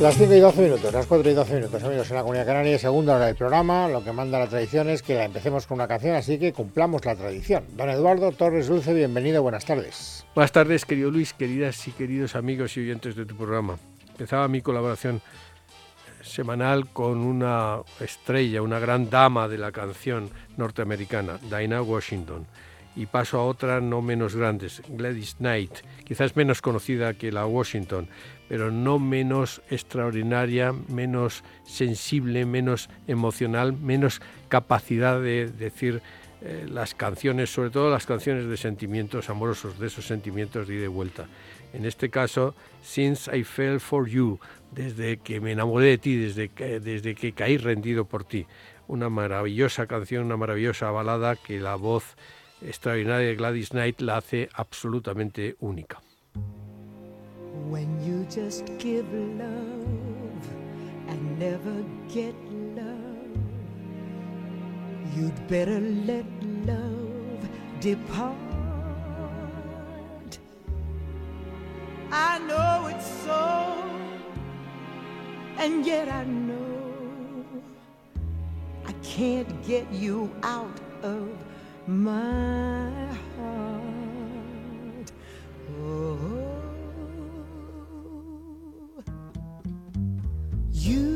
Las 5 y 12 minutos, las 4 y 12 minutos, amigos, en la Comunidad Canaria, segunda hora del programa. Lo que manda la tradición es que la empecemos con una canción, así que cumplamos la tradición. Don Eduardo Torres Dulce, bienvenido, buenas tardes. Buenas tardes, querido Luis, queridas y queridos amigos y oyentes de tu programa. Empezaba mi colaboración semanal con una estrella, una gran dama de la canción norteamericana, Dinah Washington. Y paso a otra no menos grandes, Gladys Knight, quizás menos conocida que la Washington, pero no menos extraordinaria, menos sensible, menos emocional, menos capacidad de decir eh, las canciones, sobre todo las canciones de sentimientos amorosos, de esos sentimientos de ida y vuelta. En este caso, Since I Fell for You, desde que me enamoré de ti, desde desde que caí rendido por ti. Una maravillosa canción, una maravillosa balada que la voz extraordinaria de Gladys Knight la hace absolutamente única. When you just give love and never get love, you'd better let love depart. I know it's so, and yet I know I can't get you out of my heart. Oh. You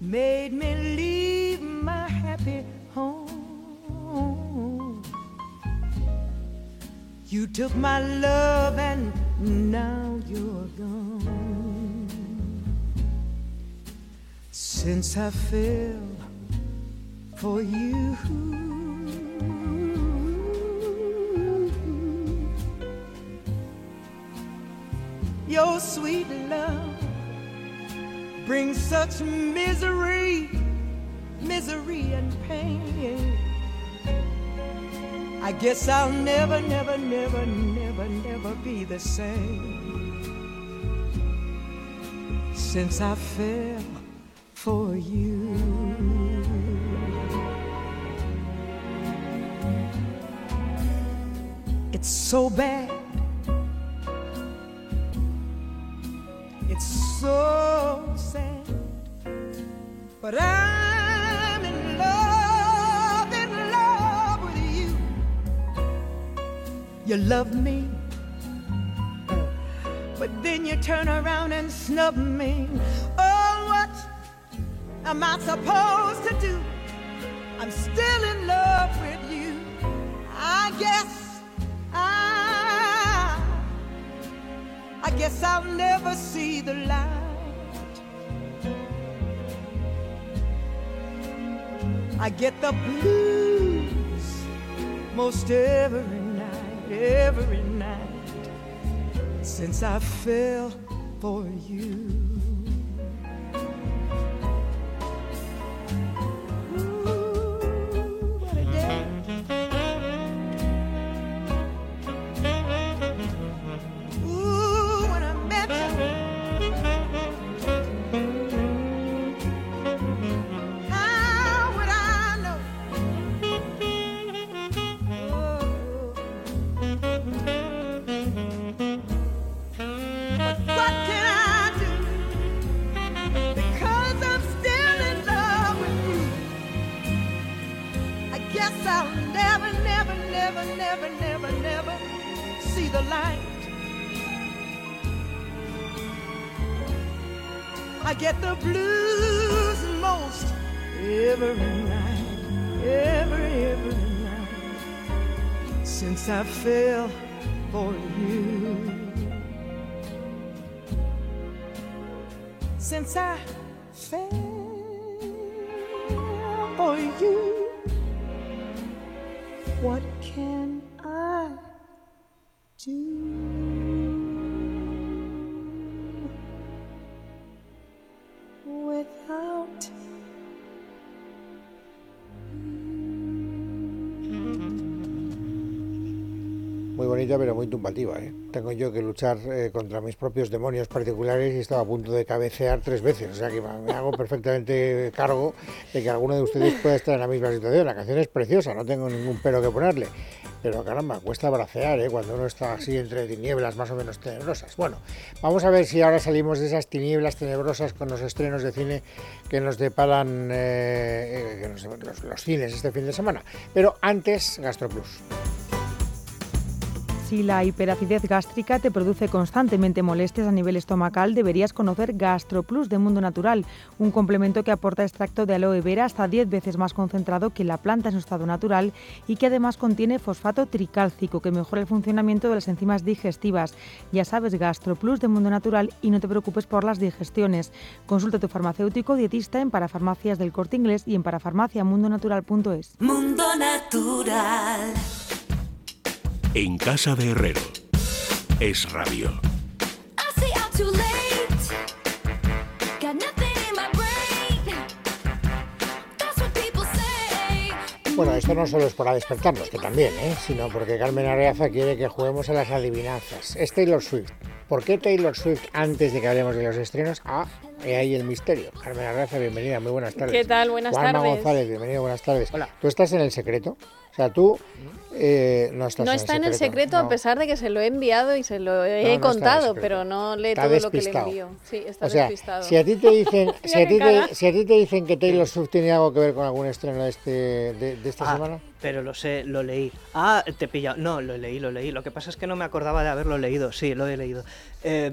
made me leave my happy home. You took my love and now you're gone. Since I fell for you. Your sweet love brings such misery, misery and pain. I guess I'll never, never, never, never, never be the same since I fell for you. It's so bad It's so sad. But I'm in love, in love with you. You love me, but then you turn around and snub me. Oh, what am I supposed to do? I'm still in love with you. I guess guess I'll never see the light. I get the blues most every night, every night since I fell for you. I fell for you. Since I fell for you, what can bonita, pero muy tumbativa. ¿eh? Tengo yo que luchar eh, contra mis propios demonios particulares y estaba a punto de cabecear tres veces. O sea que me hago perfectamente cargo de que alguno de ustedes pueda estar en la misma situación. La canción es preciosa, no tengo ningún pero que ponerle. Pero caramba, cuesta bracear ¿eh? cuando uno está así entre tinieblas más o menos tenebrosas. Bueno, vamos a ver si ahora salimos de esas tinieblas tenebrosas con los estrenos de cine que nos deparan eh, que nos- los, los cines este fin de semana. Pero antes, GastroPlus. Si la hiperacidez gástrica te produce constantemente molestias a nivel estomacal, deberías conocer GastroPlus de Mundo Natural, un complemento que aporta extracto de aloe vera hasta 10 veces más concentrado que la planta en su estado natural y que además contiene fosfato tricálcico que mejora el funcionamiento de las enzimas digestivas. Ya sabes, GastroPlus de Mundo Natural y no te preocupes por las digestiones. Consulta a tu farmacéutico dietista en Parafarmacias del Corte Inglés y en parafarmaciamundonatural.es. Mundo Natural. En casa de Herrero. Es radio. Bueno, esto no solo es para despertarnos, que también, ¿eh? sino porque Carmen Areaza quiere que juguemos a las adivinanzas. Es Taylor Swift. ¿Por qué Taylor Swift antes de que hablemos de los estrenos? Ah, he ahí el misterio. Carmen Areaza, bienvenida, muy buenas tardes. ¿Qué tal? Buenas Juanma tardes. González, bienvenido, buenas tardes. Hola. ¿Tú estás en el secreto? O sea, tú eh, no estás No en está el en el secreto a no. pesar de que se lo he enviado y se lo No, no he en contado, secreto. pero no lee Está todo lo que le despistado. envío. Sí, está O sea, despistado. si a ti te dicen, si a ti te, si a ti te dicen que Taylor Swift tiene algo que ver con algún estreno de, este, de, de esta Ah, semana, pero lo sé, lo leí. Ah, te he pillado. No, lo leí, lo leí. Lo que pasa es que no me acordaba de haberlo leído. Sí, lo he leído. Eh,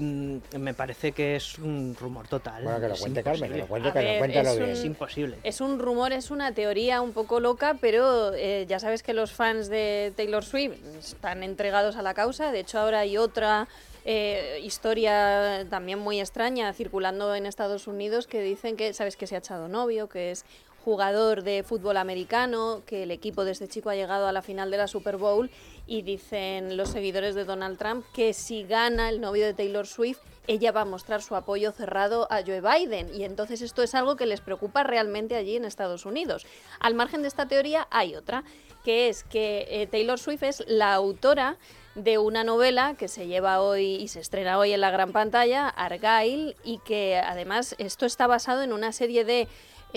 me parece que es un rumor total. bueno, que lo Es cuente Carmen, que lo imposible. cuente cuéntalo es bien. Es imposible. Es un rumor, es una teoría un poco loca, pero eh, ya sabes que los fans de Taylor Swift están entregados a la causa. De hecho, ahora hay otra eh, historia también muy extraña circulando en Estados Unidos que dicen que, sabes, que se ha echado novio, que es jugador de fútbol americano, que el equipo de este chico ha llegado a la final de la Super Bowl y dicen los seguidores de Donald Trump que si gana el novio de Taylor Swift, ella va a mostrar su apoyo cerrado a Joe Biden. Y entonces esto es algo que les preocupa realmente allí en Estados Unidos. Al margen de esta teoría hay otra, que es que eh, Taylor Swift es la autora de una novela que se lleva hoy y se estrena hoy en la gran pantalla, Argyle, y que además esto está basado en una serie de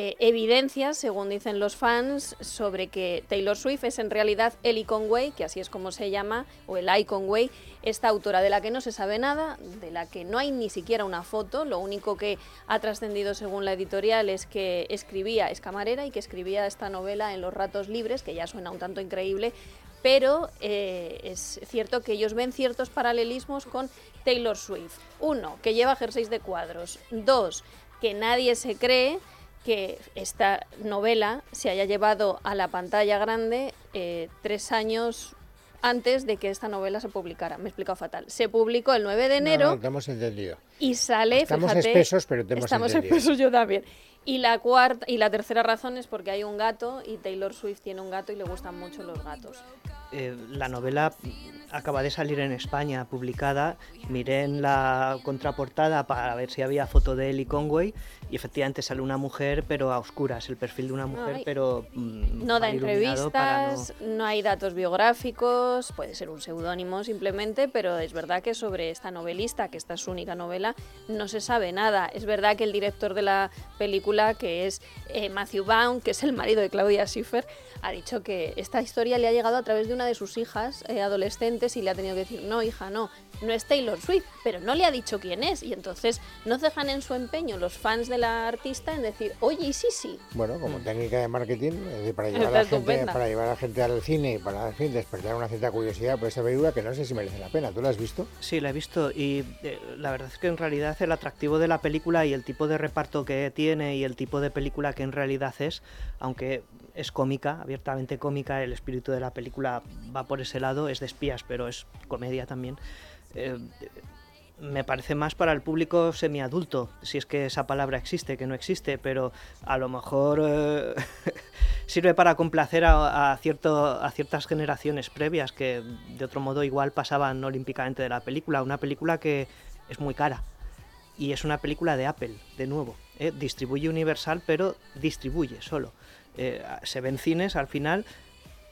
eh, evidencias, según dicen los fans, sobre que Taylor Swift es en realidad Ellie Conway, que así es como se llama, o Eli Conway, esta autora de la que no se sabe nada, de la que no hay ni siquiera una foto, lo único que ha trascendido según la editorial es que escribía, es camarera y que escribía esta novela en los ratos libres, que ya suena un tanto increíble, pero eh, es cierto que ellos ven ciertos paralelismos con Taylor Swift. Uno, que lleva jerseys de cuadros. Dos, que nadie se cree que esta novela se haya llevado a la pantalla grande eh, tres años antes de que esta novela se publicara. Me he explicado fatal. Se publicó el 9 de enero No, no, te hemos entendido. y sale, Estamos fíjate, espesos, pero te hemos estamos entendido. espesos yo también. Y la cuarta y la tercera razón es porque hay un gato y Taylor Swift tiene un gato y le gustan mucho los gatos. Eh, la novela acaba de salir en España, publicada. Miré en la contraportada para ver si había foto de Ellie Conway y efectivamente sale una mujer, pero a oscuras, el perfil de una mujer, Ay. pero mm, No da no- entrevistas, no... hay datos biográficos, puede ser un seudónimo simplemente, pero es verdad que sobre esta novelista, que esta es su única novela, no se sabe nada. Es verdad que el director de la película, que es eh, Matthew Vaughn, que es el marido de Claudia Schiffer, ha dicho que esta historia le ha llegado a través de una de sus hijas eh, adolescentes y le ha tenido que decir, no, hija, no, no es Taylor Swift, pero no le ha dicho quién es. Y entonces no cejan en su empeño los fans de la artista en decir, oye, y sí, sí. Bueno, como técnica de marketing, es decir, para llevar, la gente, para llevar a la gente al cine y para en fin, despertar una cierta curiosidad por esa película que no sé si merece la pena. ¿Tú la has visto? Sí, la he visto y eh, la verdad es que en realidad el atractivo de la película y el tipo de reparto que tiene y el tipo de película que en realidad es, aunque es cómica, abiertamente cómica, el espíritu de la película va por ese lado, es de espías, pero es comedia también. Eh, me parece más para el público semiadulto, si es que esa palabra existe, que no existe, pero a lo mejor eh, sirve para complacer a, a cierto, a ciertas generaciones previas que de otro modo igual pasaban olímpicamente de la película. Una película que es muy cara y es una película de Apple, de nuevo. ¿eh? Distribuye Universal, pero distribuye solo. Eh, se ven cines al final,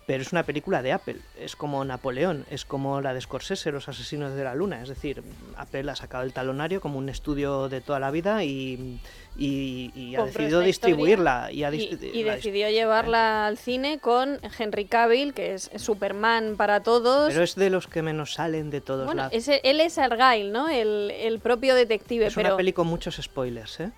pero es una película de Apple. Es como Napoleón, es como la de Scorsese, Los Asesinos de la Luna. Es decir, Apple ha sacado el talonario como un estudio de toda la vida y, y- y ha decidido distribuirla. Y, ha Y, dist- y la- decidió llevarla al cine con Henry Cavill, que es Superman para todos. Pero es de los que menos salen de todos bueno, lados. ese- él es Argyle, ¿no? El, el propio detective, Es pero... una peli con muchos spoilers, ¿eh?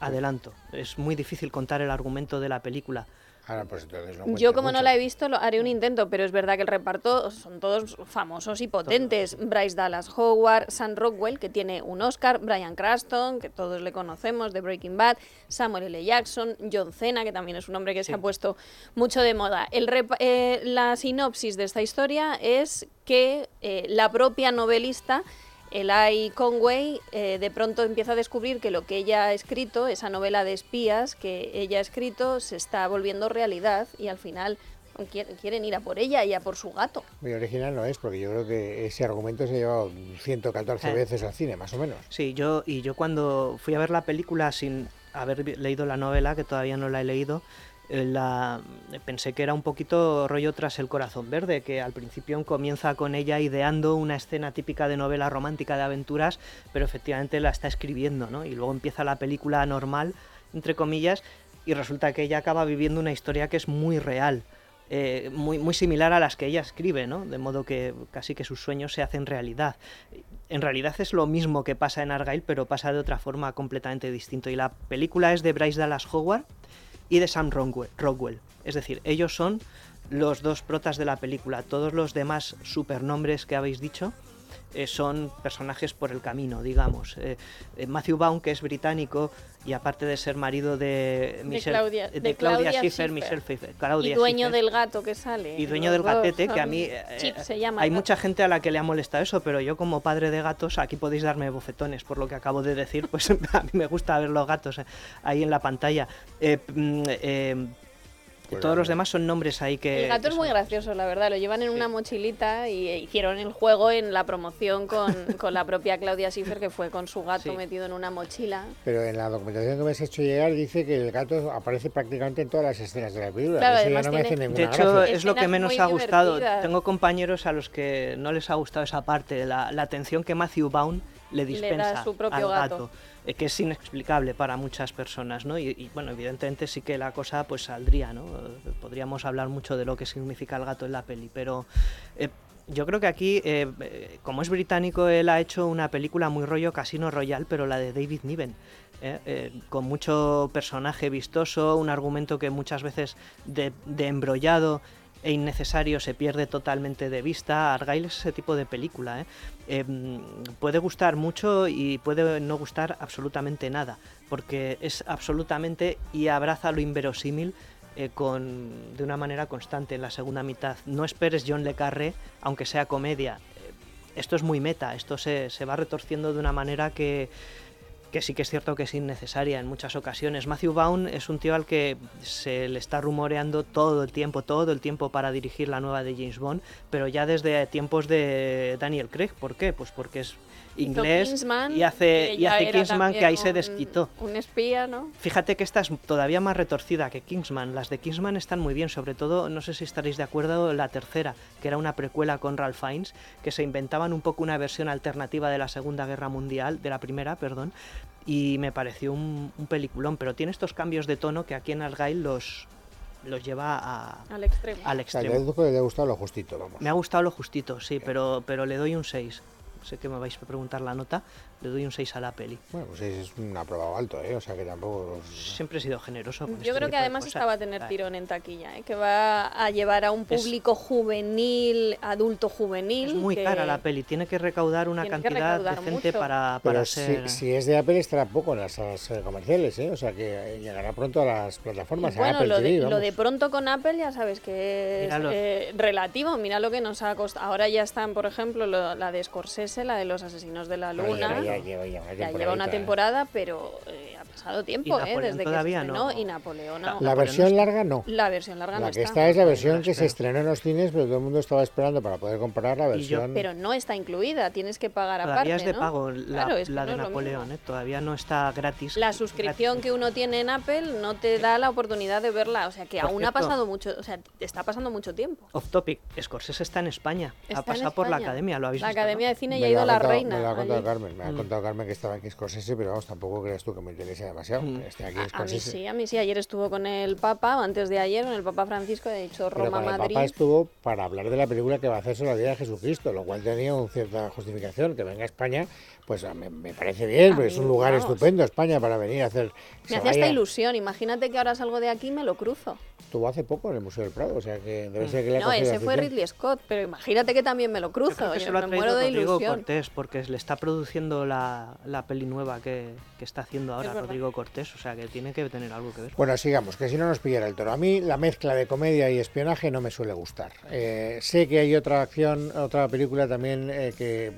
Adelanto. Es muy difícil contar el argumento de la película. Ahora, pues entonces no Yo como no la he visto, lo, haré un intento, pero es verdad que el reparto son todos famosos y potentes. Bryce Dallas Howard, Sam Rockwell, que tiene un Oscar, Brian Cranston, que todos le conocemos de Breaking Bad, Samuel L. Jackson, John Cena, que también es un hombre que se ha puesto mucho de moda. El eh, la sinopsis de esta historia es que eh, la propia novelista Eli Conway eh, de pronto empieza a descubrir que lo que ella ha escrito, esa novela de espías que ella ha escrito, se está volviendo realidad y al final quier- quieren ir a por ella y a por su gato. Muy original no es, porque yo creo que ese argumento se ha llevado 114 Eh. veces al cine, más o menos. Sí, yo y yo cuando fui a ver la película sin haber leído la novela, que todavía no la he leído, la, pensé que era un poquito rollo tras el corazón verde, que al principio comienza con ella ideando una escena típica de novela romántica de aventuras, pero efectivamente la está escribiendo, ¿no? Y luego empieza la película normal, entre comillas, y resulta que ella acaba viviendo una historia que es muy real. eh, muy, muy similar a las que ella escribe, ¿no? De modo que casi que sus sueños se hacen realidad. En realidad es lo mismo que pasa en Argyle, pero pasa de otra forma completamente distinta. Y la película es de Bryce Dallas Howard y de Sam Rockwell. Es decir, ellos son los dos protas de la película. Todos los demás supernombres que habéis dicho eh, son personajes por el camino, digamos. Eh, eh, Matthew Vaughn, que es británico y aparte de ser marido de, Michelle- Claudia- de de Claudia Claudia Schiffer, Schiffer. Michelle Pfeiffer, y dueño Schiffer. del gato que sale. Y dueño Los del dos gatete, que a mí... eh, Chip se llama. Hay gato. mucha gente a la que le ha molestado eso, pero yo como padre de gatos, aquí podéis darme bofetones por lo que acabo de decir, pues a mí me gusta ver los gatos eh, ahí en la pantalla. Eh, mm, eh, todos los demás son nombres ahí que... El gato es muy gracioso, la verdad. Lo llevan en una mochilita y eh, hicieron el juego en la promoción con, con la propia Claudia Schiffer, que fue con su gato Sí. metido en una mochila. Pero en la documentación que me has hecho llegar dice que el gato aparece prácticamente en todas las escenas de la película. Claro, Eso ya además no me hace tiene- ninguna De hecho, gracia. es lo que menos ha gustado. divertidas. Tengo compañeros a los que no les ha gustado esa parte, la, la atención que Matthew Vaughn le da dispensa su propio al gato. gato, eh, que es inexplicable para muchas personas, ¿no? Y, bueno, evidentemente sí que la cosa pues saldría, ¿no? Podríamos hablar mucho de lo que significa el gato en la peli, pero eh, yo creo que aquí, eh, como es británico, él ha hecho una película muy rollo Casino Royale, pero la de David Niven. con mucho personaje vistoso, un argumento que muchas veces de embrollado e innecesario se pierde totalmente de vista. Argyle es ese tipo de película. ¿eh? Mm, puede gustar mucho y puede no gustar absolutamente nada, porque es absolutamente y abraza lo inverosímil eh, con, de una manera constante en la segunda mitad. No esperes John Le Carré, aunque sea comedia. Esto es muy meta, esto se, se va retorciendo de una manera que, que sí que es cierto que es innecesaria en muchas ocasiones. Matthew Vaughn es un tío al que se le está rumoreando todo el tiempo, todo el tiempo para dirigir la nueva de James Bond, pero ya desde tiempos de Daniel Craig. ¿Por qué? Pues porque es inglés Kingsman, y hace, y hace Kingsman que ahí se un- desquitó. Un espía, ¿no? Fíjate que esta es todavía más retorcida que Kingsman. Las de Kingsman están muy bien, sobre todo, no sé si estaréis de acuerdo, la tercera, que era una precuela con Ralph Fiennes, que se inventaban un poco una versión alternativa de la Segunda Guerra Mundial, de la primera, perdón, y me pareció un, un peliculón. Pero tiene estos cambios de tono que aquí en Argyle los, los lleva a- Al extremo. al O sea, extremo. te deduzco que te ha gustado lo justito, vamos. Me ha gustado lo justito, sí, pero, pero le doy un 6. Sé que me vais a preguntar la nota, le doy un 6 a la peli. Bueno, pues es un aprobado alto, ¿eh? O sea que tampoco... Siempre he sido generoso. con Yo este creo que además esta va a tener tirón en taquilla, ¿eh? que va a llevar a un Es- público juvenil, adulto juvenil. Es muy que- cara la peli, tiene que recaudar una cantidad recaudar decente mucho. para, para ser... si es de Apple estará poco en las salas eh, comerciales, ¿eh? O sea que eh, llegará pronto a las plataformas, Bueno, Apple lo TV, de, lo de pronto con Apple ya sabes que es eh, relativo. Mira lo que nos ha costado. Ahora ya están, por ejemplo, lo- la de Scorsese, la de los asesinos de la luna. Ya, lleva, ya una Ya lleva una temporadita, ¿eh? temporada, pero eh, ha pasado tiempo, ¿eh? Desde que se todavía estrenó. no. Y Napoleón La- no. La Napoleón versión no larga no. La versión larga La no que está. está es la versión que se estrenó en los cines, pero todo el mundo estaba esperando para poder comprar la Y yo- versión. Pero no está incluida, tienes que pagar aparte. Todavía es de ¿no? pago la, Claro, es que la de Napoleón. ¿eh? todavía no está gratis. La suscripción gratis. que uno tiene en Apple no te da la oportunidad de verla, o sea que Por aún ha pasado mucho, o sea, está pasando mucho tiempo. Off topic, Scorsese está en España, Está ha pasado por la academia, lo habéis La visto. Academia ¿no? de Cine ya ha ido la reina. Me lo ha contado. Carmen, me ha. Contado Carmen que estaba aquí Scorsese, pero vamos, tampoco creas tú que me interesa demasiado. Mm. que esté aquí A, a mí sí, a mí sí. Ayer estuvo con el Papa, o antes de ayer, con el Papa Francisco, he dicho Pero Roma, con el Madrid. Papa estuvo para hablar de la película que va a hacer sobre la vida de Jesucristo, lo cual tenía una cierta justificación. Que venga a España, pues me, me parece bien, A porque es un lugar vamos. estupendo España para venir a hacer. Me hacía esta ilusión. Imagínate que ahora salgo de aquí y me lo cruzo. Estuvo hace poco en el Museo del Prado, o sea que debe ser que le ha No, ese fue. Ridley Scott, pero imagínate que también me lo Yo creo cruzo. que Yo se lo ha me muero de ilusión. Cortés porque le está produciendo la, la peli nueva que, que está haciendo ahora. Rodrigo Cortés, o sea que tiene que tener algo que ver. Bueno, sigamos, que si no nos pillara el toro. A mí la mezcla de comedia y espionaje no me suele gustar. Eh, sé que hay otra acción, otra película también eh, que, eh,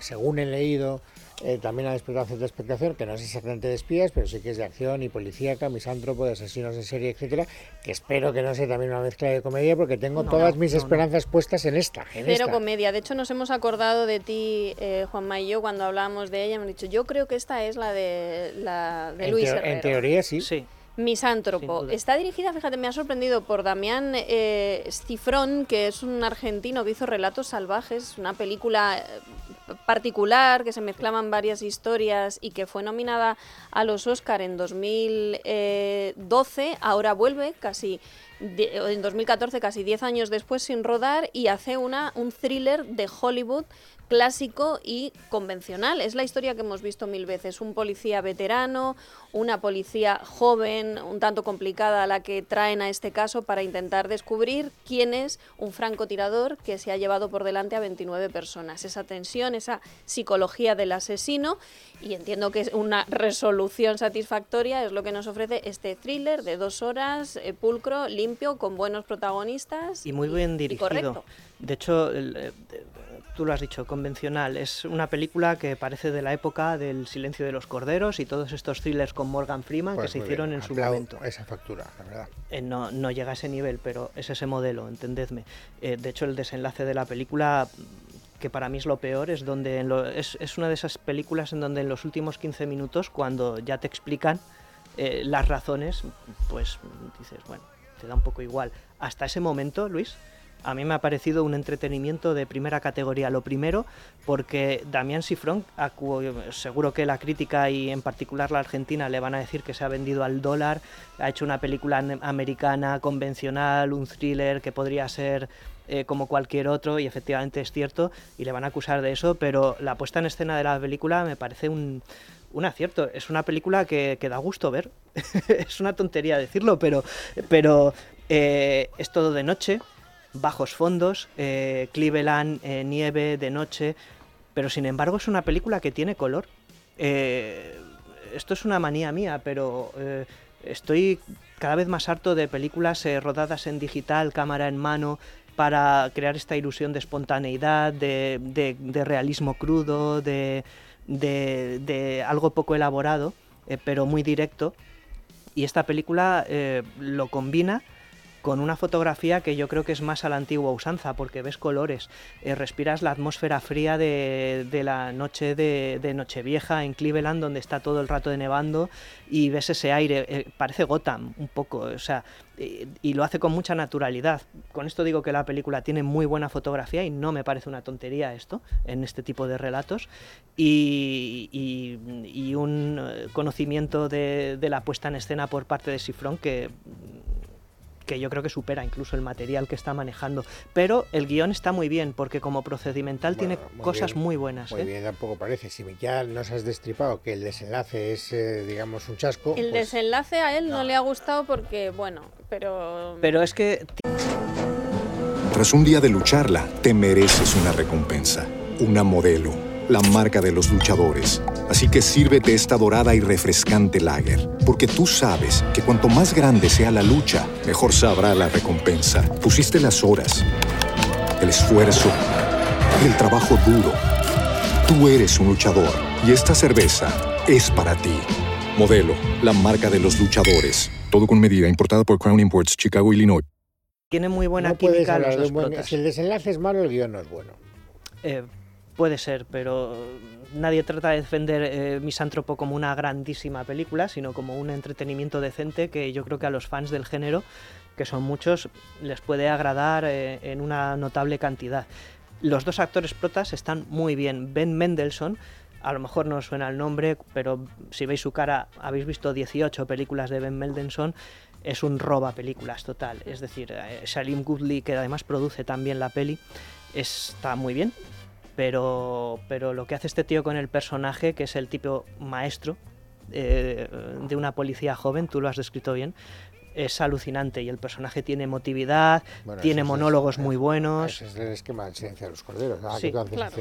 según he leído, eh, también ha despertado cierta expectación, que no es exactamente de espías, pero sí que es de acción y policíaca, misántropo, de asesinos en serie, etcétera, que espero que no sea también una mezcla de comedia, porque tengo No, todas no, mis no, no. esperanzas puestas en esta. En Cero esta. comedia. De hecho, nos hemos acordado de ti, eh, Juanma y yo, cuando hablábamos de ella. Han dicho, yo creo que esta es la de, la de en, Luis teo- en Herrero. teoría sí. Sí, Misántropo. Está dirigida, fíjate, me ha sorprendido por Damián eh, Cifrón, que es un argentino que hizo Relatos Salvajes, una película eh, particular que se mezclaban varias historias y que fue nominada a los Oscar en 2012. Ahora vuelve casi de- en 2014, casi 10 años después, sin rodar y hace una, un thriller de Hollywood clásico y convencional. Es la historia que hemos visto mil veces. Un policía veterano, una policía joven, un tanto complicada a la que traen a este caso para intentar descubrir quién es un francotirador que se ha llevado por delante a 29 personas. Esa tensión, esa psicología del asesino y entiendo que es una resolución satisfactoria es lo que nos ofrece este thriller de dos horas, eh, pulcro, limpio, con buenos protagonistas. y muy bien dirigido. correcto. De hecho, el, eh, tú lo has dicho, convencional. Es una película que parece de la época del Silencio de los Corderos y todos estos thrillers con Morgan Freeman Pues que se hicieron bien, en su aplaudo momento. Esa factura, la verdad. Eh, no, no llega a ese nivel, pero es ese modelo, entendedme. Eh, de hecho, el desenlace de la película, que para mí es lo peor, es donde en lo- es, es una de esas películas en donde en los últimos 15 minutos, cuando ya te explican eh, las razones, pues dices, bueno, te da un poco igual. Hasta ese momento, Luis, a mí me ha parecido un entretenimiento de primera categoría. Lo primero, porque Damián Sifrón, seguro que la crítica y en particular la argentina le van a decir que se ha vendido al dólar, ha hecho una película an- americana convencional, un thriller que podría ser eh, como cualquier otro, y efectivamente es cierto, y le van a acusar de eso, pero la puesta en escena de la película me parece un, un acierto. Es una película que, que da gusto ver. es una tontería decirlo, pero, pero eh, es todo de noche, bajos fondos, eh, Cleveland, eh, nieve de noche, pero sin embargo es una película que tiene color. Esto es una manía mía, pero estoy cada vez más harto de películas rodadas en digital, cámara en mano, para crear esta ilusión de espontaneidad, de- de realismo crudo, de, de- de algo poco elaborado, eh, pero muy directo. Y esta película eh, lo combina con una fotografía que yo creo que es más a la antigua usanza, porque ves colores, eh, respiras la atmósfera fría de, la noche de, de Nochevieja en Cleveland, donde está todo el rato de nevando, y ves ese aire, eh, parece Gotham un poco, o sea, y lo hace con mucha naturalidad. Con esto digo que la película tiene muy buena fotografía y no me parece una tontería esto en este tipo de relatos, y un eh, conocimiento de, de la puesta en escena por parte de Sifrón que que yo creo que supera incluso el material que está manejando. Pero el guion está muy bien, porque como procedimental tiene muy cosas bien, muy buenas. Muy ¿eh? bien, tampoco parece. Si ya nos has destripado que el desenlace es, eh, digamos, un chasco. El pues, desenlace a él no le ha gustado porque, bueno, pero... Pero es que Tras un día de lucharla, te mereces una recompensa, una modelo, la marca de los luchadores. Así que sírvete esta dorada y refrescante lager, porque tú sabes que cuanto más grande sea la lucha, mejor sabrá la recompensa. Pusiste las horas, el esfuerzo, el trabajo duro. Tú eres un luchador y esta cerveza es para ti. Modelo, la marca de los luchadores. Todo con medida, importada por Crown Imports, Chicago, Illinois. tiene muy buena no química los dos buen-. Si el desenlace es malo, el guion no es bueno. Eh, puede ser, pero nadie trata de defender eh, Misántropo como una grandísima película, sino como un entretenimiento decente que yo creo que a los fans del género, que son muchos, les puede agradar eh, en una notable cantidad. Los dos actores protas están muy bien. Ben Mendelssohn, a lo mejor no os suena el nombre, pero si veis su cara, habéis visto 18 películas de Ben Mendelssohn, es un roba películas total. Es decir, eh, Shalim Goodley, que además produce también la peli, está muy bien, pero, pero lo que hace este tío con el personaje, que es el tipo maestro eh, de una policía joven, tú lo has descrito bien, es alucinante y el personaje tiene emotividad, Bueno, tiene es- monólogos muy buenos. Ese es el esquema del silencio de los corderos. Ah, Sí, claro.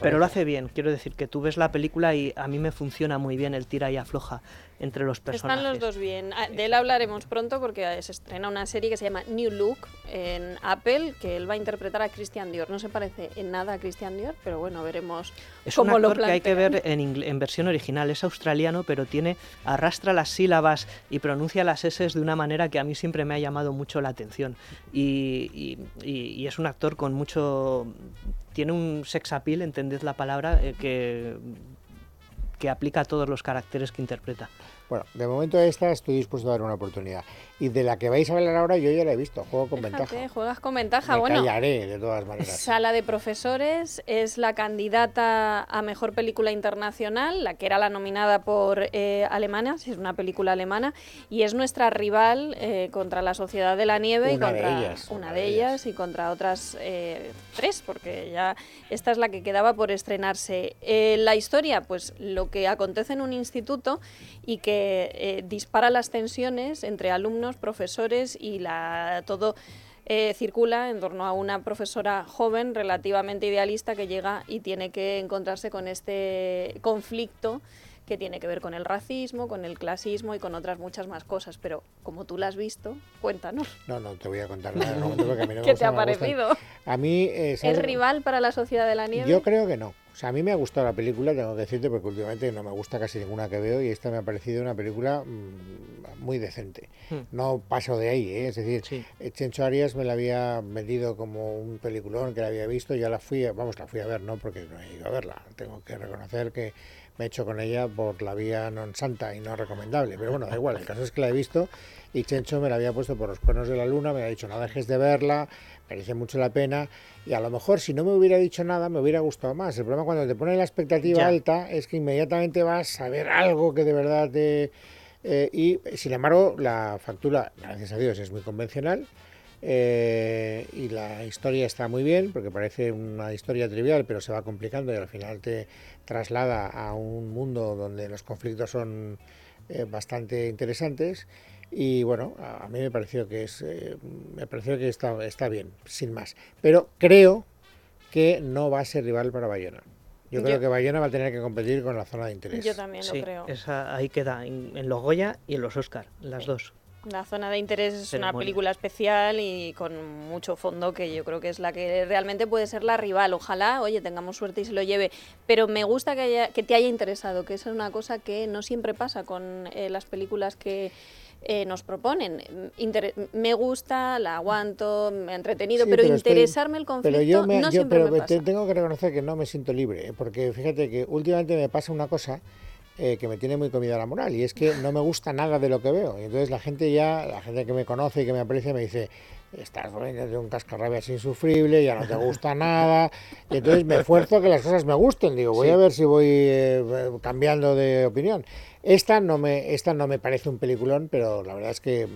Pero lo hace bien, quiero decir que tú ves la película y a mí me funciona muy bien el tira y afloja entre los personajes. Están los dos bien. Ah, De él hablaremos pronto porque se estrena una serie que se llama New Look en Apple, que él va a interpretar a Christian Dior. No se parece en nada a Christian Dior, pero bueno, veremos Es un cómo lo actor que hay que ver en, versión original. Es australiano, pero tiene arrastra las sílabas y pronuncia las S de una manera que a mí siempre me ha llamado mucho la atención. Y, y- y- y es un actor con mucho... Tiene un sex appeal, entended la palabra, eh, que, que aplica a todos los caracteres que interpreta. Bueno, de momento esta estoy dispuesto a dar una oportunidad. Y de la que vais a hablar ahora yo ya la he visto, juego con Fíjate, ventaja. juegas con ventaja. Me bueno, callaré de todas maneras. Sala de Profesores es la candidata a Mejor Película Internacional, la que era la nominada por eh, Alemania, si es una película alemana, y es nuestra rival eh, contra la Sociedad de la Nieve y de contra ellas, una de ellas y contra otras eh, tres, porque ya esta es la que quedaba por estrenarse. Eh, la historia, pues lo que acontece en un instituto y que eh, dispara las tensiones entre alumnos, profesores y la todo eh, circula en torno a una profesora joven relativamente idealista que llega y tiene que encontrarse con este conflicto que tiene que ver con el racismo, con el clasismo y con otras muchas más cosas. Pero como tú la has visto, cuéntanos. No, no te voy a contar nada. momento porque a mí no me ¿Qué te gusta, ha me gustan. parecido? A mí... eh, ¿sabes? ¿Es rival para la Sociedad de la Nieve? Yo creo que no. O sea, a mí me ha gustado la película, tengo que decirte, porque últimamente no me gusta casi ninguna que veo y esta me ha parecido una película mm, muy decente. Hmm. No paso de ahí, ¿eh? es decir, Sí. eh, Chencho Arias me la había vendido como un peliculón que la había visto, ya la fui, a- vamos, la fui a ver, no porque no he ido a verla. Tengo que reconocer que me he hecho con ella por la vía non santa y no recomendable, pero bueno, da igual, el caso es que la he visto y Chencho me la había puesto por los cuernos de la luna, me ha dicho no dejes de verla, merece mucho la pena y a lo mejor si no me hubiera dicho nada me hubiera gustado más. El problema cuando te pone la expectativa Ya. alta es que inmediatamente vas a ver algo que de verdad te... eh, y sin embargo la factura, gracias a Dios, es muy convencional. Eh, y la historia está muy bien porque parece una historia trivial pero se va complicando y al final te traslada a un mundo donde los conflictos son eh, bastante interesantes. Y bueno a, a mí me pareció que es eh, me pareció que está, está bien sin más. Pero creo que no va a ser rival para Bayona. Yo creo que Bayona va a tener que competir con la zona de interés. Yo también Sí, lo creo. esa- ahí queda, en, en los Goya y en los Oscar, las dos. La zona de interés es una película especial y con mucho fondo que yo creo que es la que realmente puede ser la rival. Ojalá, oye, tengamos suerte y se lo lleve. Pero me gusta que, haya- que te haya interesado, que esa es una cosa que no siempre pasa con eh, las películas que eh, nos proponen. Inter- me gusta, la aguanto, me ha entretenido, Sí, pero, pero estoy- interesarme el conflicto Pero yo, me, no yo- siempre pero me te- pasa. tengo que reconocer que no me siento libre, ¿eh? porque fíjate que últimamente me pasa una cosa eh, que me tiene muy comida la moral y es que no me gusta nada de lo que veo. Y entonces la gente ya, la gente que me conoce y que me aprecia me dice, estás de un cascarrabias insufrible, ya no te gusta nada. Y entonces me esfuerzo a que las cosas me gusten. Digo, voy Sí. a ver si voy eh, cambiando de opinión. Esta no me, esta no me parece un peliculón, pero la verdad es que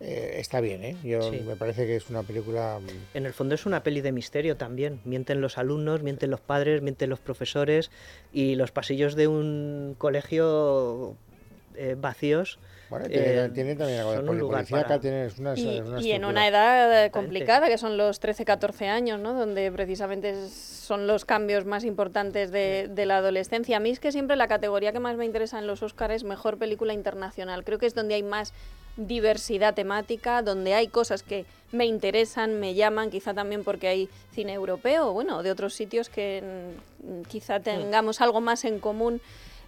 eh, está bien, ¿eh? Yo Sí. me parece que es una película mm, En el fondo es una peli de misterio también. Mienten los alumnos, mienten los padres, mienten los profesores y los pasillos de un colegio eh, vacíos. Bueno, tiene, eh, tiene también algo de para- tiene Y, una y en una edad eh, complicada, que son los 13-14 años, ¿no? donde precisamente son los cambios más importantes de, de la adolescencia. A mí es que siempre la categoría que más me interesa en los Oscars es Mejor Película Internacional. Creo que es donde hay más diversidad temática, donde hay cosas que me interesan, me llaman, quizá también porque hay cine europeo, bueno, de otros sitios que mm, quizá tengamos algo más en común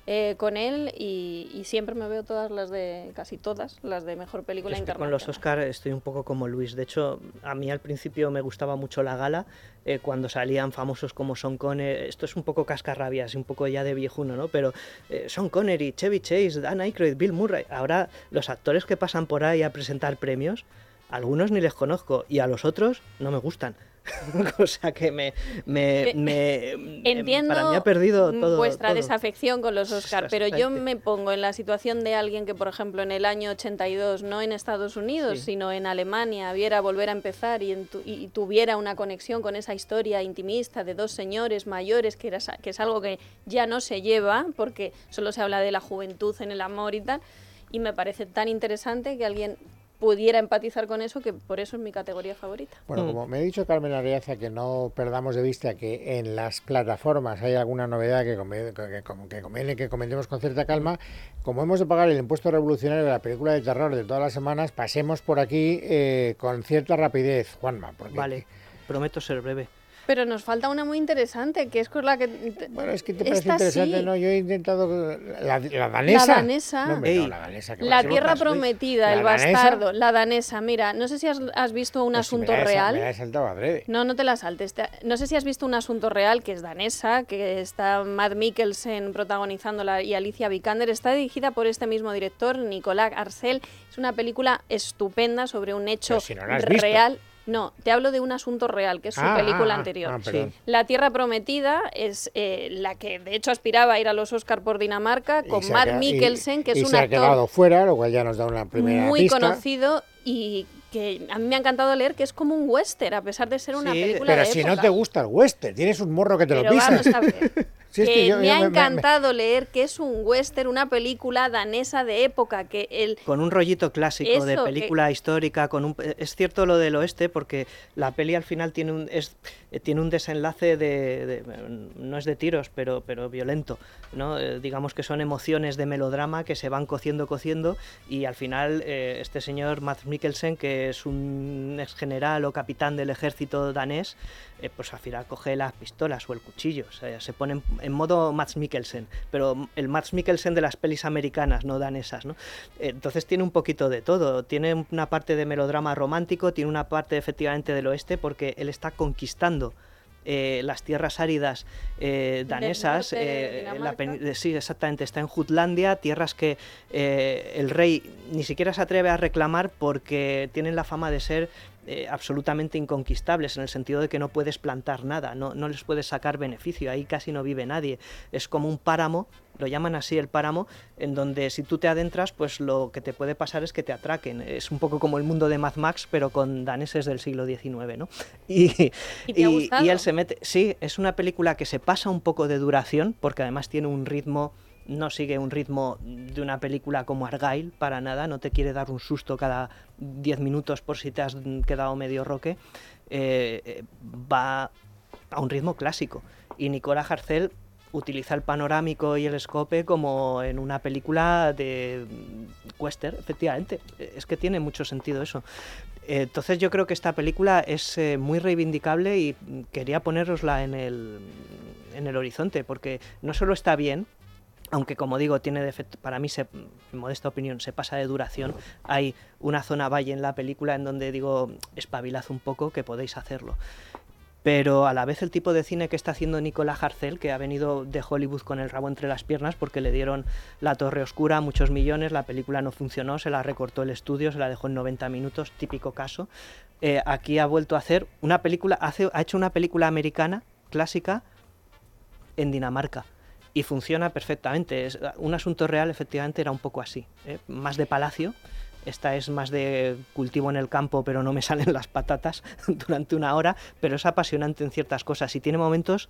eh, con él y, y siempre me veo todas las de, casi todas, las de Mejor Película Es que Internacional. con los Oscar estoy un poco como Luis. De hecho, a mí al principio me gustaba mucho la gala eh, cuando salían famosos como Sean Connery. Esto es un poco cascarrabias, un poco ya de viejuno, ¿no? Pero eh, Sean Connery, Chevy Chase, Dan Aykroyd, Bill Murray. Ahora los actores que pasan por ahí a presentar premios, algunos ni les conozco y a los otros no me gustan. o sea que me, me, Eh, me- em, Entiendo para mí ha perdido todo. vuestra todo. desafección con los Oscar, pero yo me pongo en la situación de alguien que, por ejemplo, en el año 82, no en Estados Unidos, Sí. sino en Alemania, viera volver a empezar y, en tu- y tuviera una conexión con esa historia intimista de dos señores mayores, que, era, que es algo que ya no se lleva, porque solo se habla de la juventud en el amor y tal, y me parece tan interesante que alguien pudiera empatizar con eso, que por eso es mi categoría favorita. Bueno, Mm. como me ha dicho Carmen Areaza, que no perdamos de vista que en las plataformas hay alguna novedad que, que- que conviene que comentemos con cierta calma, como hemos de pagar el impuesto revolucionario de la película de terror de todas las semanas, pasemos por aquí eh, con cierta rapidez, Juanma. Porque, Vale, prometo ser breve. Pero nos falta una muy interesante, que es con la que... Bueno, es que te parece Esta interesante, sí. ¿no? Yo he intentado... La, la danesa. La danesa. No, hombre, no, la danesa. que La tierra prometida, La el danesa, bastardo, la danesa. Mira, no sé si has, has visto un pues si me asunto real. Me la he saltado adrede. No, no te la saltes. Te- No sé si has visto un asunto real que es danesa, que está Matt Mikkelsen protagonizándola y Alicia Vikander. Está dirigida por este mismo director, Nicolás Arcel. Es una película estupenda sobre un hecho si no visto. No, te hablo de un asunto real, que es su Ah, película ah, anterior. ah. La Tierra Prometida es eh, la que de hecho aspiraba a ir a los Oscar por Dinamarca con Matt Mikkelsen, que es y un se ha actor quedado fuera, lo cual ya nos da una primera muy pista. conocido y que a mí me ha encantado leer que es como un western, a pesar de ser una Sí, película Pero de si no te gusta el western, tienes un morro que te lo pisa. vamos a ver. Si es que que yo- me yo ha me- me- encantado leer que es un western, una película danesa de época, que el Con un rollito clásico de que- película histórica, con un es cierto lo del oeste porque la peli al final tiene un es, eh, tiene un desenlace de, de- no es de tiros, pero pero violento, ¿no? Eh, digamos que son emociones de melodrama que se van cociendo cociendo y al final eh, este señor Mads Mikkelsen que es un ex general o capitán del ejército danés, eh, pues al final coge las pistolas o el cuchillo, se pone en, modo Mads Mikkelsen, pero el Mads Mikkelsen de las pelis americanas, no danesas, ¿no? Entonces tiene un poquito de todo, tiene una parte de melodrama romántico, tiene una parte efectivamente del oeste, porque él está conquistando eh, las tierras áridas eh, danesas, norte eh, la sí, exactamente, está en Jutlandia, tierras que el rey ni siquiera se atreve a reclamar porque tienen la fama de ser eh, absolutamente inconquistables, en el sentido de que no puedes plantar nada, no, no les puedes sacar beneficio, ahí casi no vive nadie, es como un páramo, lo llaman así el páramo, en donde si tú te adentras, pues lo que te puede pasar es que te atraquen, es un poco como el mundo de Mad Max, pero con daneses del siglo XIX, ¿no? Y, ¿Y te ha gustado? y él se mete, sí, es una película que se pasa un poco de duración, porque además tiene un ritmo no sigue un ritmo de una película como Argyle, para nada, no te quiere dar un susto cada 10 minutos por si te has quedado medio roque, eh, eh, va a un ritmo clásico. Y Nicola Harcel utiliza el panorámico y el escope como en una película de mm, western, efectivamente. Es que tiene mucho sentido eso. Eh, Entonces yo creo que esta película es eh, muy reivindicable y mm, quería ponerosla en el, en el horizonte, porque no solo está bien, aunque como digo, tiene defecto, para mí, se, en modesta opinión, se pasa de duración. Hay una zona valle en la película en donde digo, espabilad un poco, que podéis hacerlo. Pero a la vez el tipo de cine que está haciendo Nicolás Harcel, que ha venido de Hollywood con el rabo entre las piernas porque le dieron La Torre Oscura, muchos millones, la película no funcionó, se la recortó el estudio, se la dejó en 90 minutos, típico caso. Eh, aquí ha vuelto a hacer una película, hace, ha hecho una película americana, clásica, en Dinamarca. Y funciona perfectamente. Es, un asunto real, efectivamente, era un poco así. ¿eh? Más de palacio, Esta es más de cultivo en el campo, pero no me salen las patatas durante una hora, pero es apasionante en ciertas cosas y tiene momentos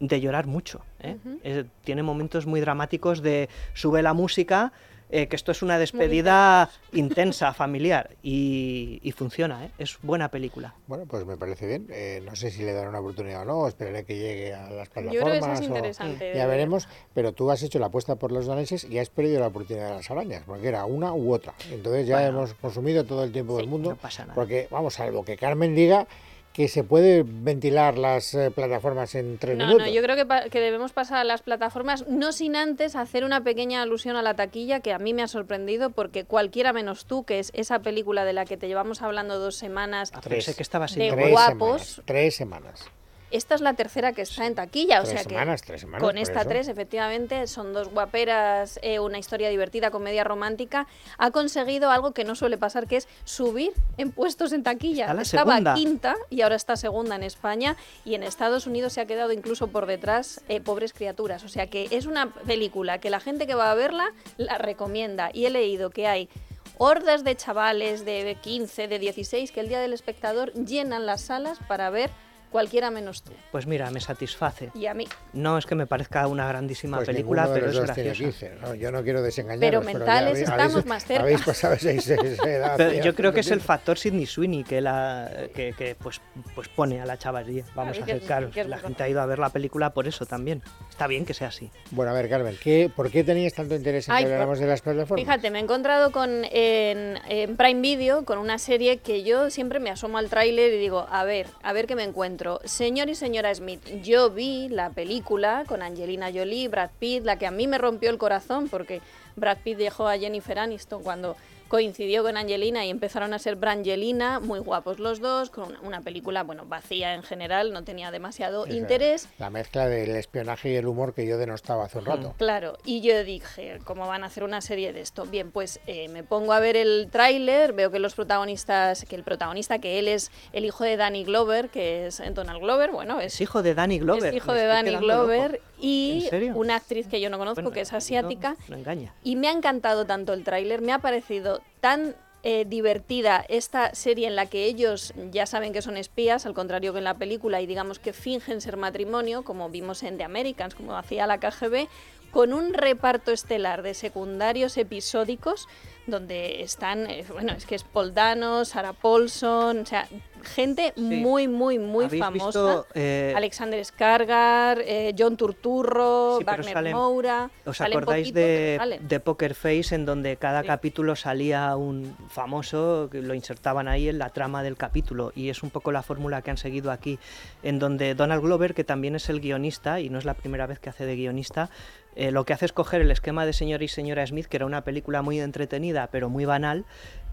de llorar mucho. ¿eh? Tiene momentos muy dramáticos de sube la música, eh, que esto es una despedida intensa, familiar, y, y funciona, ¿eh? es buena película. Bueno, pues me parece bien. Eh, no sé si le daré una oportunidad o no, esperaré que llegue a las plataformas. Yo creo que eso es o- interesante Ya ver. veremos, pero tú has hecho la apuesta por los daneses y has perdido la oportunidad de las arañas, porque era una u otra. Entonces ya Bueno. hemos consumido todo el tiempo del mundo. no pasa nada. Porque, vamos, salvo que Carmen diga que se puede ventilar las eh, plataformas en tres No, minutos. no, yo creo que, debemos pasar a las plataformas, no sin antes hacer una pequeña alusión a la taquilla que a mí me ha sorprendido porque cualquiera menos tú, que es esa película de la que te llevamos hablando dos semanas, Ah, que estaba de tres guapos. Semanas, tres semanas. Esta es la tercera que está en taquilla, o Tres sea que semanas, tres semanas, con esta eso. tres efectivamente son dos guaperas, eh, una historia divertida, comedia romántica, ha conseguido algo que no suele pasar, que es subir en puestos en taquilla. Está la Estaba segunda. quinta y ahora está segunda en España y en Estados Unidos se ha quedado incluso por detrás eh, Pobres Criaturas. O sea que es una película que la gente que va a verla la recomienda y he leído que hay hordas de chavales de 15, de 16 que el día del espectador llenan las salas para ver cualquiera menos tú. Pues mira, me satisface. Y a mí. No es que me parezca una grandísima Pues película, de pero los es dos tiene graciosa. 15, ¿no? Yo no quiero desengañaros. Pero ya mentales habéis- estamos habéis- más cerca. Habéis pasado edad. Pero ya yo creo que es el factor Sidney Sweeney que, la, que, que, pues, pues pone a la chavalía. Vamos a que es La gente ha ido a ver la película por eso también. Está bien que sea así. Bueno, a ver, Carmen, ¿qué, ¿por qué tenías tanto interés en Ay, que habláramos de las plataformas? Fíjate, me he encontrado con en, en Prime Video con una serie que yo siempre me asomo al tráiler y digo, a ver, a ver qué me encuentro. Señor y señora Smith, yo vi la película con Angelina Jolie, Brad Pitt, la que a mí me rompió el corazón porque Brad Pitt dejó a Jennifer Aniston cuando coincidió con Angelina y empezaron a ser Brangelina, muy guapos los dos, con una, una película, bueno, vacía en general, no tenía demasiado interés. La mezcla del espionaje y el humor que yo denostaba hace un rato. Claro, y yo dije, ¿cómo van a hacer una serie de esto? Bien, pues eh, me pongo a ver el tráiler, veo que los protagonistas, que el protagonista, que él es el hijo de Danny Glover, que es Donald Glover, bueno, es, Es hijo de Danny Glover. es hijo de Danny Glover loco. Y una actriz que yo no conozco, Bueno, que es no- asiática. No, engaña. Y me ha encantado tanto el tráiler, me ha parecido tan eh, divertida esta serie en la que ellos ya saben que son espías, al contrario que en la película, y digamos que fingen ser matrimonio, como vimos en The Americans, como hacía la KGB, con un reparto estelar de secundarios episódicos donde están, eh, bueno, es que es Paul Dano, Sarah Paulson, o sea, gente muy, muy, muy ¿Habéis famosa. visto, eh, Alexander Skargar, eh, John Turturro, Sí, Wagner salen- Moura. ¿Os acordáis de, de Poker Face en donde cada Sí. capítulo salía un famoso lo insertaban ahí en la trama del capítulo? Y es un poco la fórmula que han seguido aquí, en donde Donald Glover, que también es el guionista, y no es la primera vez que hace de guionista, eh, lo que hace es coger el esquema de Señor y Señora Smith, que era una película muy entretenida, pero muy banal,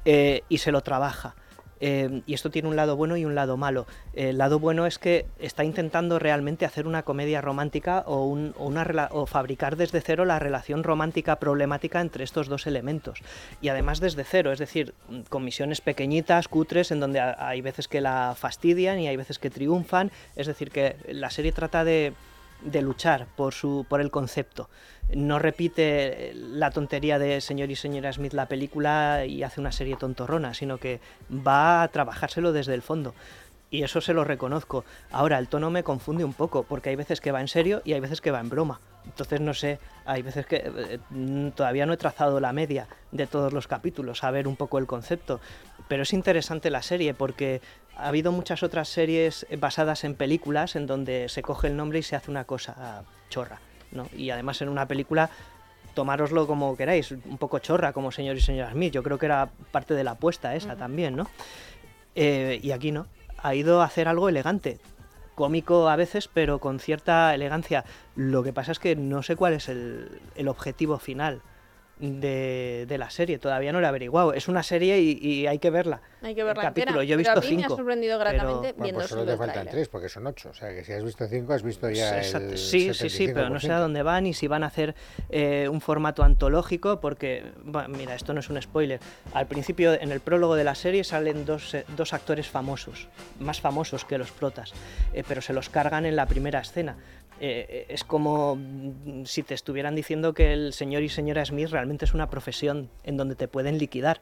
eh, y se lo trabaja. Eh, y esto tiene un lado bueno y un lado malo. El lado bueno es que está intentando realmente hacer una comedia romántica o, o una o fabricar desde cero la relación romántica problemática entre estos dos elementos. Y además desde cero, es decir, con misiones pequeñitas, cutres, en donde ha- hay veces que la fastidian y hay veces que triunfan. Es decir, que la serie trata de de luchar por su por el concepto. No repite la tontería de señor y señora Smith la película y hace una serie tontorrona, sino que va a trabajárselo desde el fondo. Y eso se lo reconozco. Ahora, el tono me confunde un poco, porque hay veces que va en serio y hay veces que va en broma. Entonces, no sé, hay veces que eh, todavía no he trazado la media de todos los capítulos, a ver un poco el concepto. Pero es interesante la serie porque ha habido muchas otras series basadas en películas en donde se coge el nombre y se hace una cosa chorra. ¿no? Y además en una película tomároslo como queráis, un poco chorra como señor y señora Smith. Yo creo que era parte de la apuesta esa también, ¿no? Eh, y aquí no. Ha ido a hacer algo elegante. Cómico a veces, pero con cierta elegancia. Lo que pasa es que no sé cuál es el, el objetivo final de, de la serie. Todavía no lo he averiguado. Es una serie y, y hay que verla. Hay que El verla entera. capítulo. Yo he Pero visto a mí me ha cinco. sorprendido pero- gratamente Bueno, viendo pues solo te el faltan tres, porque son ocho. O sea, que si has visto cinco, has visto ya Exacto. el Sí, sí, sí, pero no sé a 75%. dónde van y si van a hacer eh, un formato antológico, porque, bueno, mira, esto no es un spoiler. Al principio, en el prólogo de la serie, salen dos, eh, dos actores famosos, más famosos que los protas, eh, pero se los cargan en la primera escena. Eh, es como mm, si te estuvieran diciendo que el señor y señora Smith realmente es una profesión en donde te pueden liquidar.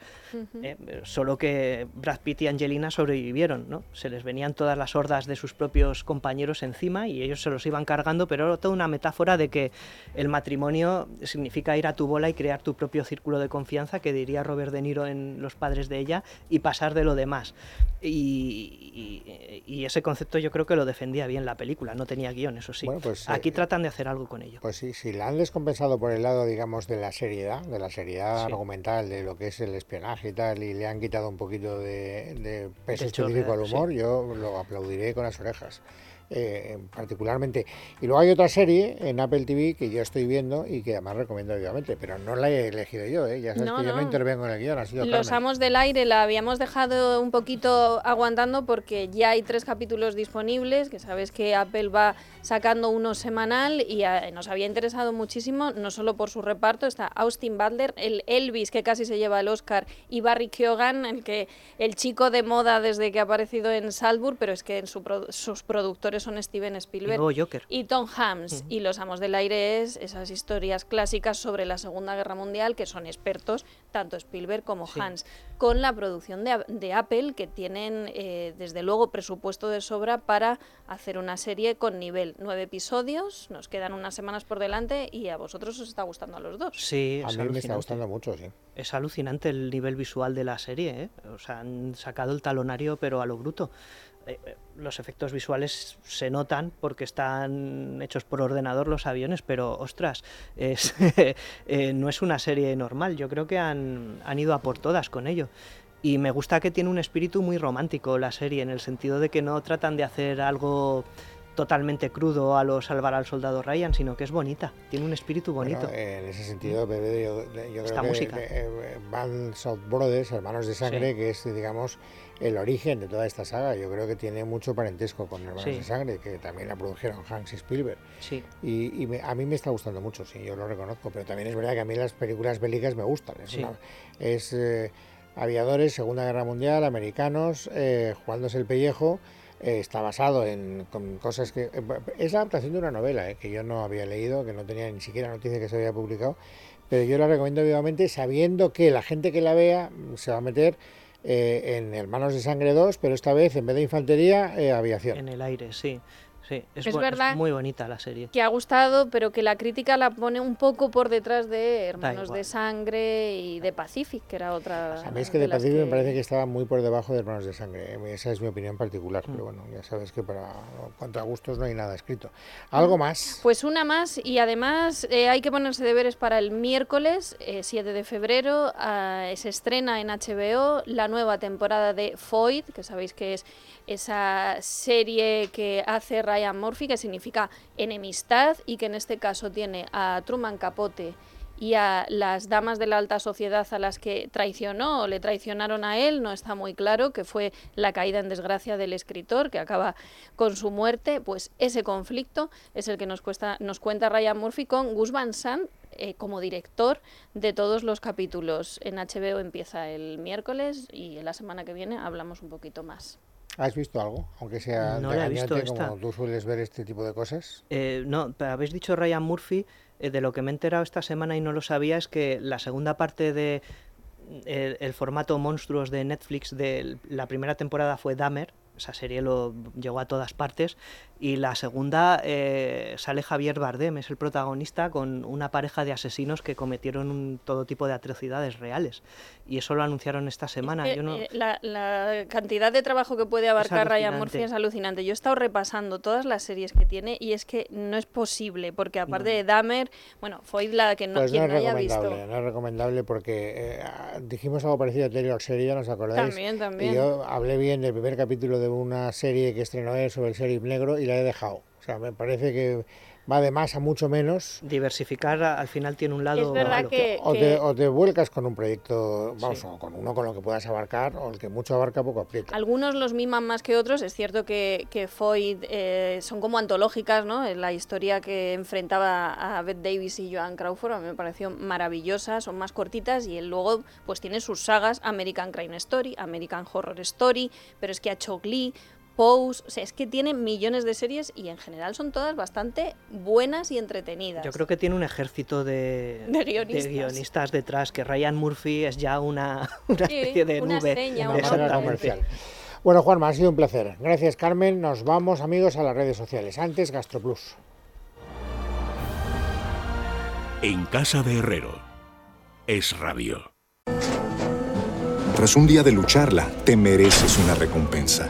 Eh, solo que Brad Pitt y Angelina sobrevivieron, ¿no? Se les venían todas las hordas de sus propios compañeros encima y ellos se los iban cargando, pero era toda una metáfora de que el matrimonio significa ir a tu bola y crear tu propio círculo de confianza, que diría Robert De Niro en Los padres de ella, y pasar de lo demás. Y, y- y ese concepto yo creo que lo defendía bien la película, no tenía guion, eso sí. Bueno, pues, Aquí eh, tratan de hacer algo con ello. Pues sí, si la han descompensado por el lado, digamos, de la seriedad, de la seriedad Sí. argumental, de lo que es el espionaje y tal, y le han quitado un poquito de, de peso De específico al sí. humor, yo lo aplaudiré con las orejas. Eh, particularmente. Y luego hay otra serie en Apple TV que yo estoy viendo y que además recomiendo vivamente, pero no la he elegido yo, ¿eh? ya sabes No, que yo no intervengo en el guion, ha sido Los Carmen. Amos del Aire la habíamos dejado un poquito aguantando porque ya hay tres capítulos disponibles, que sabes que Apple va sacando uno semanal y eh, nos había interesado muchísimo, no solo por su reparto, está Austin Butler, el Elvis que casi se lleva el Oscar y Barry Keoghan, el, que, el chico de moda desde que ha aparecido en Salzburg, pero es que en su sus productores son Steven Y Spielberg y Tom Hanks. Y Los Amos del Aire es esas historias clásicas sobre la Segunda Guerra Mundial que son expertos, tanto Spielberg como Sí. Hans, con la producción de, A- de Apple, que tienen eh, desde luego presupuesto de sobra para hacer una serie con nivel. Nueve episodios, nos quedan unas semanas por delante y a vosotros os está gustando a los dos. Sí, A es mí me está alucinante. gustando mucho, sí. Es alucinante el nivel visual de la serie, ¿eh? O sea, han sacado el talonario, pero a lo bruto. Eh, eh, los efectos visuales se notan porque están hechos por ordenador los aviones, pero ostras, es, eh, no es una serie normal. Yo creo que han, han ido a por todas con ello. Y me gusta que tiene un espíritu muy romántico la serie, en el sentido de que no tratan de hacer algo totalmente crudo a lo salvar al soldado Ryan, sino que es bonita, tiene un espíritu bonito. Bueno, en ese sentido, Bebé, yo, yo Esta creo música. que eh, Band of Brothers, Hermanos de Sangre, Sí. que es, digamos, el origen de toda esta saga, yo creo que tiene mucho parentesco con Hermanos Sí. de Sangre, que también la produjeron Hanks y Spielberg. sí. Y, y me- a mí me está gustando mucho, sí, yo lo reconozco, pero también es verdad que a mí las películas bélicas me gustan. Es, Sí. una- es, eh, aviadores, Segunda Guerra Mundial, americanos, eh, jugándose el pellejo. eh, está basado en con cosas que... eh, es la adaptación de una novela que yo no había leído, que no tenía ni siquiera noticia que se había publicado, pero yo la recomiendo vivamente sabiendo que la gente que la vea se va a meter eh, en Hermanos de Sangre 2, pero esta vez en vez de infantería, eh, aviación. En el aire, sí. Sí. Es, Es verdad muy bonita la serie. que ha gustado, pero que la crítica la pone un poco por detrás de Hermanos de Sangre y de Pacific, que era otra. A mí es que de Pacific me parece que estaba muy por debajo de Hermanos de Sangre. eh, Esa es mi opinión particular, pero bueno, ya sabes que para cuanto a gustos no hay nada escrito. ¿Algo más? Pues una más y además eh, hay que ponerse deberes para el miércoles eh, 7 de febrero. ah, se estrena en HBO la nueva temporada de Foyd, que sabéis que es esa serie que hace Ryan Murphy, que significa enemistad y que en este caso tiene a Truman Capote y a las damas de la alta sociedad a las que traicionó o le traicionaron a él, no está muy claro, que fue la caída en desgracia del escritor, que acaba con su muerte, pues ese conflicto es el que nos, cuesta, nos cuenta Ryan Murphy con Gus Van Sant eh, como director de todos los capítulos. En HBO empieza el miércoles y la semana que viene hablamos un poquito más. ¿Has visto algo? Aunque sea No la he visto como tú sueles ver este tipo de cosas. Eh, no, pero habéis dicho Ryan Murphy, eh, de lo que me he enterado esta semana y no lo sabía es que la segunda parte de el, el formato monstruos de Netflix de la primera temporada fue Dahmer, esa serie lo llegó a todas partes, y la segunda eh, sale Javier Bardem, es el protagonista con una pareja de asesinos que cometieron un- todo tipo de atrocidades reales, y eso lo anunciaron esta semana. Eh, Yo no- eh, la, la cantidad de trabajo que puede abarcar Ryan. Murphy es alucinante. Yo he estado repasando todas las series que tiene y es que no es posible, porque aparte de Dahmer, bueno, fue la que no, pues no quien es no haya recomendable, visto. no es recomendable porque eh, dijimos algo parecido a Taylor Sheridan, ¿os acordáis? También, Y también. yo hablé bien del primer capítulo de una serie que estrenó él sobre el sheriff negro y la he dejado. O sea, me parece que va de más a mucho menos. diversificar a- al final tiene un lado Es verdad malo. que, O que- te, o te vuelcas con un proyecto, vamos, Sí. o con uno con lo que puedas abarcar, o el que mucho abarca poco aprieta. Algunos los miman más que otros. Es cierto que, que Foyd eh, son como antológicas, ¿no? La historia que enfrentaba a Bette Davis y Joan Crawford a mí me pareció maravillosa. Son más cortitas y él luego pues tiene sus sagas American Crime Story, American Horror Story, pero es que ha hecho Glee. Pose, o sea, es que tiene millones de series y en general son todas bastante buenas y entretenidas. Yo creo que tiene un ejército de, De guionistas. guionistas detrás, que Ryan Murphy es ya una, una Sí, especie de una nube. estrella, Una comercial. Bueno, Juanma, ha sido un placer. Gracias, Carmen. Nos vamos, amigos, a las redes sociales. Antes, GastroPlus. En casa de Herrero. Es rabio. Tras un día de lucharla, te mereces una recompensa,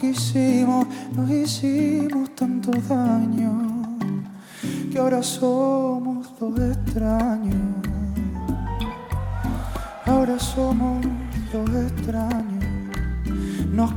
quisimos, nos hicimos tanto daño, que ahora somos dos extraños. Ahora somos dos extraños,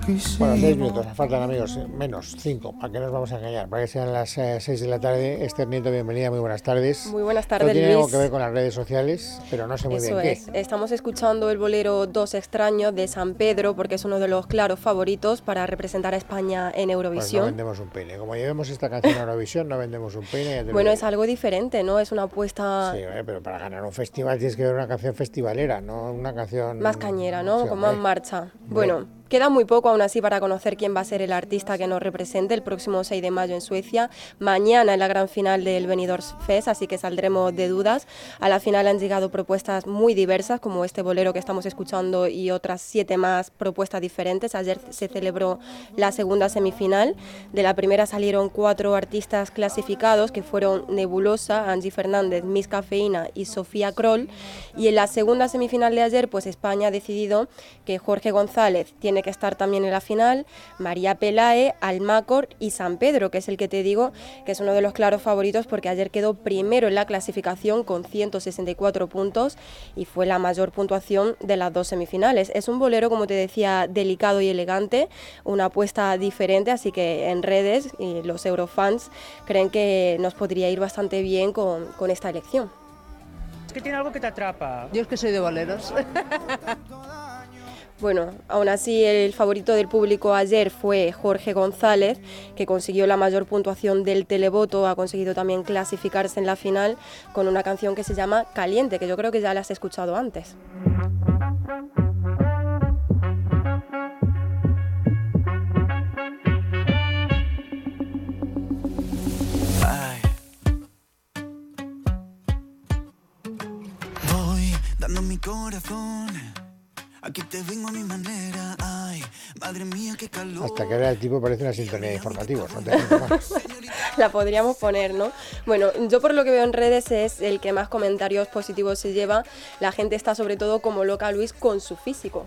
quisimos. Bueno, seis minutos, nos faltan amigos, eh, menos cinco, para que nos vamos a engañar, para que sean las eh, seis de la tarde. Esther Nieto, bienvenida, muy buenas tardes. Muy buenas Esto tardes, tiene algo Luis. que ver con las redes sociales, pero no sé muy Eso bien es. Estamos escuchando el bolero Dos extraños de San Pedro porque es uno de los claros favoritos para representar a España en qué. Pues no Eurovisión. vendemos un peine. Como llevemos esta canción a Eurovisión, no vendemos un lo bueno, es algo diferente, ¿no? Es una apuesta Sí, eh, pero para ganar un festival tienes que ver una canción festivalera, no una canción... más cañera, ¿no? Sí, Con más hombre. marcha. Bueno, queda muy poco aún así para conocer quién va a ser el artista que nos represente el próximo 6 de mayo en Suecia. Mañana en la gran final del Benidorm Fest, así que saldremos de dudas. A la final han llegado propuestas muy diversas, como este bolero que estamos escuchando y otras siete más propuestas diferentes. Ayer se celebró la segunda semifinal. De la primera salieron cuatro artistas clasificados, que fueron Nebulosa, Angie Fernández, Miss Cafeína y Sofía Kroll. Y en la segunda semifinal de ayer, pues España ha decidido que Jorge González tiene que estar también en la final, María Pelae, Almacor y San Pedro, que es el que te digo que es uno de los claros favoritos porque ayer quedó primero en la clasificación con 164 puntos y fue la mayor puntuación de las dos semifinales. Es un bolero, como te decía, delicado y elegante, una apuesta diferente, así que en redes y los eurofans creen que nos podría ir bastante bien con, con esta elección. Es que tiene algo que te atrapa. Yo es que soy de boleros. Bueno, aún así el favorito del público ayer fue Jorge González, que consiguió la mayor puntuación del televoto, ha conseguido también clasificarse en la final con una canción que se llama Caliente, que yo creo que ya la has escuchado antes. Hasta que ahora el tipo parece una sintonía de informativos, no la podríamos poner, ¿no? Bueno, yo por lo que veo en redes es el que más comentarios positivos se lleva. La gente está sobre todo como loca Luis con su físico.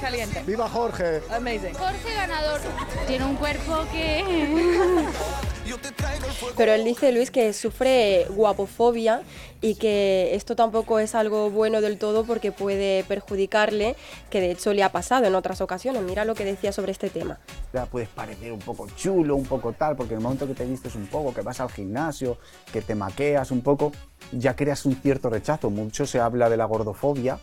Caliente. ¡Viva Jorge! Amazing. Jorge ganador. Tiene un cuerpo que... Pero él dice, Luis, que sufre guapofobia y que esto tampoco es algo bueno del todo porque puede perjudicarle, que de hecho le ha pasado en otras ocasiones. Mira lo que decía sobre este tema. Ya puedes parecer un poco chulo, un poco tal, porque en el momento que te vistes un poco, que vas al gimnasio, que te maqueas un poco, ya creas un cierto rechazo. Mucho se habla de la gordofobia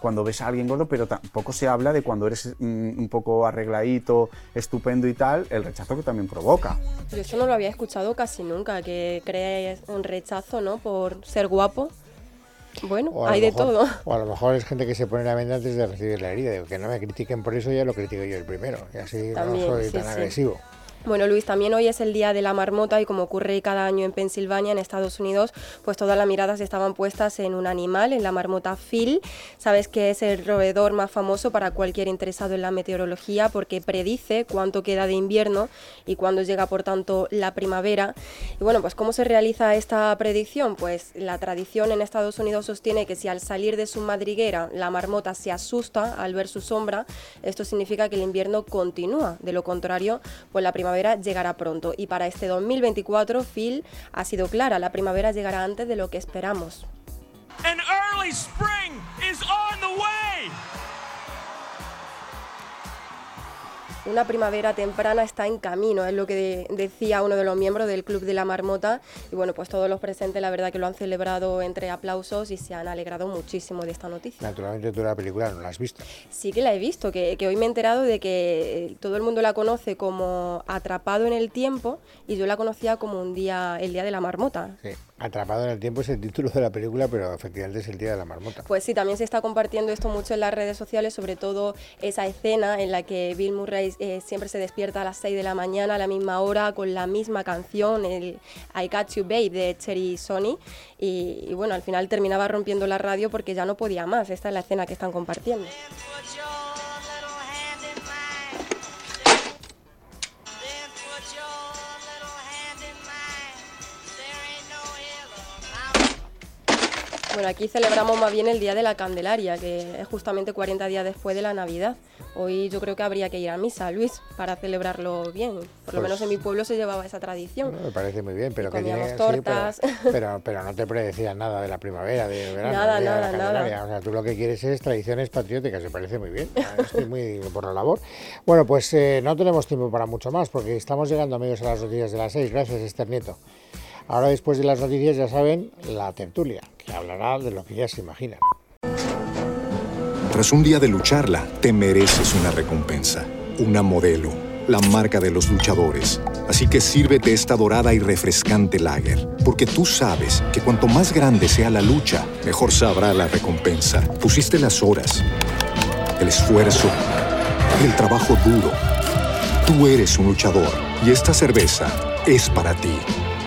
cuando ves a alguien gordo, pero tampoco se habla de cuando eres mm, un poco arregladito, estupendo y tal, el rechazo que también provoca. Yo eso no lo había escuchado casi nunca, que crees un rechazo, ¿no? Por ser guapo. Bueno, hay de todo. O a lo mejor es gente que se pone la venda antes de recibir la herida. Digo, que no me critiquen por eso, ya lo critico yo el primero. Y así También, no soy sí, tan sí. agresivo. Bueno, Luis, también hoy es el día de la marmota y como ocurre cada año en Pensilvania, en Estados Unidos, pues todas las miradas estaban puestas en un animal, en la marmota Phil. Sabes que es el roedor más famoso para cualquier interesado en la meteorología porque predice cuánto queda de invierno y cuándo llega, por tanto, la primavera. Y bueno, pues ¿cómo se realiza esta predicción? Pues la tradición en Estados Unidos sostiene que si al salir de su madriguera la marmota se asusta al ver su sombra, esto significa que el invierno continúa. De lo contrario, pues la primavera llegará pronto. Y para este 2024, Phil ha sido clara, la primavera llegará antes de lo que esperamos. Una primavera temprana está en camino, es lo que de- decía uno de los miembros del Club de la Marmota. Y bueno, pues todos los presentes la verdad que lo han celebrado entre aplausos y se han alegrado muchísimo de esta noticia. Naturalmente tú la película no la has visto. Sí que la he visto, que, que hoy me he enterado de que eh, todo el mundo la conoce como Atrapado en el Tiempo y yo la conocía como un día, el Día de la Marmota. Sí. Atrapado en el tiempo es el título de la película, pero efectivamente es el día de la marmota. Pues sí, también se está compartiendo esto mucho en las redes sociales, sobre todo esa escena en la que Bill Murray eh, siempre se despierta a las 6 de la mañana, a la misma hora, con la misma canción, el I Got You Babe de Cherry Sony. Y, y bueno, al final terminaba rompiendo la radio porque ya no podía más. Esta es la escena que están compartiendo. Bueno, aquí celebramos más bien el Día de la Candelaria, que es justamente 40 días después de la Navidad. Hoy yo creo que habría que ir a misa, Luis, para celebrarlo bien. Por Pues- lo menos en mi pueblo se llevaba esa tradición. Me parece muy bien, pero que tiene, sí, pero- tortas. pero, pero, no te predecían nada de la primavera, de verano, Nada, de nada, la nada. O sea, tú lo que quieres es tradiciones patrióticas, me parece muy bien. Estoy muy por la labor. Bueno, pues eh, no tenemos tiempo para mucho más, porque estamos llegando, amigos, a las noticias de las seis. Gracias, Esther Nieto. Ahora, después de las noticias, ya saben, la tertulia, que hablará de lo que ya se imaginan. Tras un día de lucharla, te mereces una recompensa, una modelo, la marca de los luchadores. Así que sírvete esta dorada y refrescante lager, porque tú sabes que cuanto más grande sea la lucha, mejor sabrá la recompensa. Pusiste las horas, el esfuerzo, el trabajo duro. Tú eres un luchador y esta cerveza es para ti.